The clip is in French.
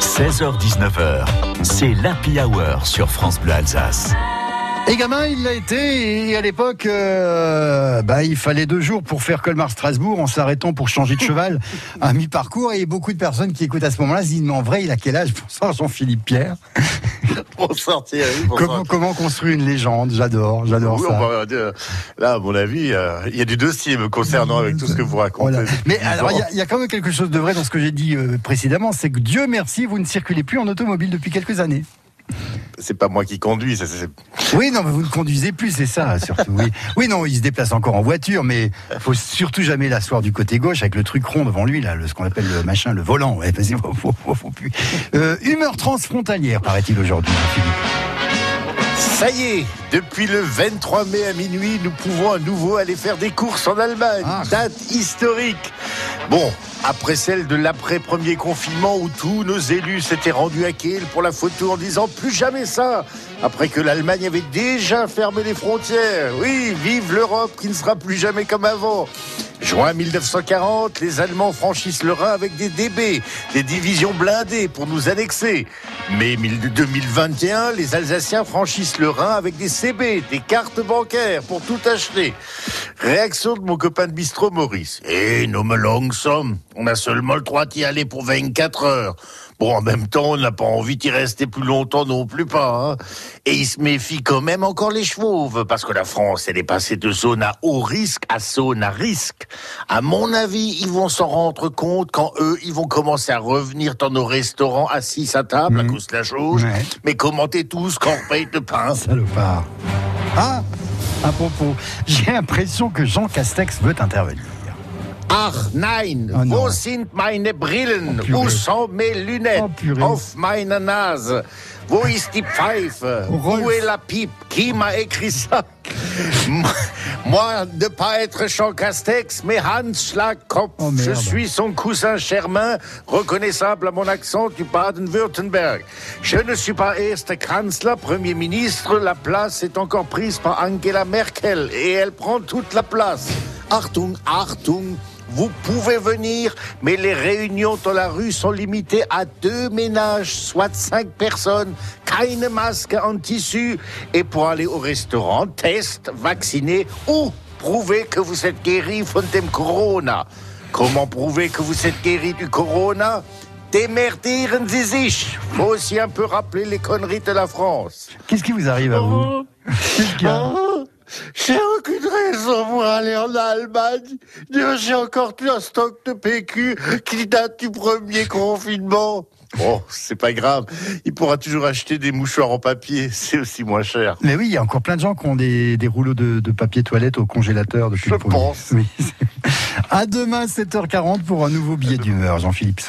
16h-19h, c'est l'Happy Hour sur France Bleu Alsace. Et gamin, il l'a été. Et à l'époque, euh, bah, il fallait deux jours pour faire Colmar-Strasbourg en s'arrêtant pour changer de cheval à mi-parcours. Et beaucoup de personnes qui écoutent à ce moment-là se disent, mais en vrai, il a quel âge pour ça, Jean-Philippe Pierre Bonsoir Thierry. comment, comment construire une légende? J'adore, j'adore Oui, ça. on va dire, là, à mon avis, euh, il y a du dossier me concernant avec tout ce que vous racontez. Voilà. Mais alors, dix il y ans. a- il y, a quand même quelque chose de vrai dans ce que j'ai dit euh, précédemment, c'est que Dieu merci, vous ne circulez plus en automobile depuis quelques années. C'est pas moi qui conduis, Oui, non, mais vous ne conduisez plus, c'est ça, surtout. Oui, non, il se déplace encore en voiture, mais faut surtout jamais l'asseoir du côté gauche avec le truc rond devant lui, ce qu'on appelle le machin, le volant. Vas-y, faut, faut, faut, plus. Euh, humeur transfrontalière, paraît-il aujourd'hui, Philippe. Ça y est, depuis le 23 mai à minuit, nous pouvons à nouveau aller faire des courses en Allemagne. Ah. Date historique. Bon, après celle de l'après-premier confinement où tous nos élus s'étaient rendus à Kiel pour la photo en disant plus jamais ça. Après que l'Allemagne avait déjà fermé les frontières. Oui, vive l'Europe qui ne sera plus jamais comme avant. Juin 1940, les Allemands franchissent le Rhin avec des DB, des divisions blindées pour nous annexer. Mai 2021, les Alsaciens franchissent le Rhin avec des CB, des cartes bancaires pour tout acheter. Réaction de mon copain de bistrot Maurice. Eh, langsom. On a seulement le droit d'y aller pour 24 heures. Bon, en même temps, on n'a pas envie d'y rester plus longtemps non plus pas. hein. Et il se méfie quand même encore les chevauves, parce que la France, elle est passée de zone à haut risque à zone à risque. À mon avis, ils vont s'en rendre compte quand eux, ils vont commencer à revenir dans nos restaurants assis à table à cause de la jauge. Ouais. Mais commentez tous quand on paye de pain. Salopard. Ah, à propos, j'ai l'impression que Jean Castex veut intervenir. Ach nein, Oh non. wo sind meine Brillen? Oh, sont mes lunettes? Oh, purée. Auf meiner Nase? Wo ist die Pfeife? Rolf. Où est la pipe? Qui m'a écrit ça? Moi, ne pas être Jean Castex, mais Hans Schlagkopf. Oh, Je suis son cousin Germain, reconnaissable à mon accent du Baden-Württemberg. Je ne suis pas Erster Kanzler, Premier ministre. La place est encore prise par Angela Merkel et elle prend toute la place. Achtung, Achtung. Vous pouvez venir, mais les réunions dans la rue sont limitées à deux ménages, soit cinq personnes, keine masque en tissu. Et pour aller au restaurant, test, vacciné ou prouver que vous êtes guéri von dem Corona. Comment prouver que vous êtes guéri du Corona? Démerdieren Sie sich. Faut aussi un peu rappeler les conneries de la France. Qu'est-ce qui vous arrive à vous? Oh, J'ai aucune raison pour aller en Allemagne. Dieu, J'ai encore tout un stock de PQ qui date du premier confinement. Oh, c'est pas grave. Il pourra toujours acheter des mouchoirs en papier. C'est aussi moins cher. Mais oui, il y a encore plein de gens qui ont des, des rouleaux de, de papier toilette au congélateur depuis Je le pense. Oui. À demain 7h40 pour un nouveau billet d'humeur, Jean-Philippe.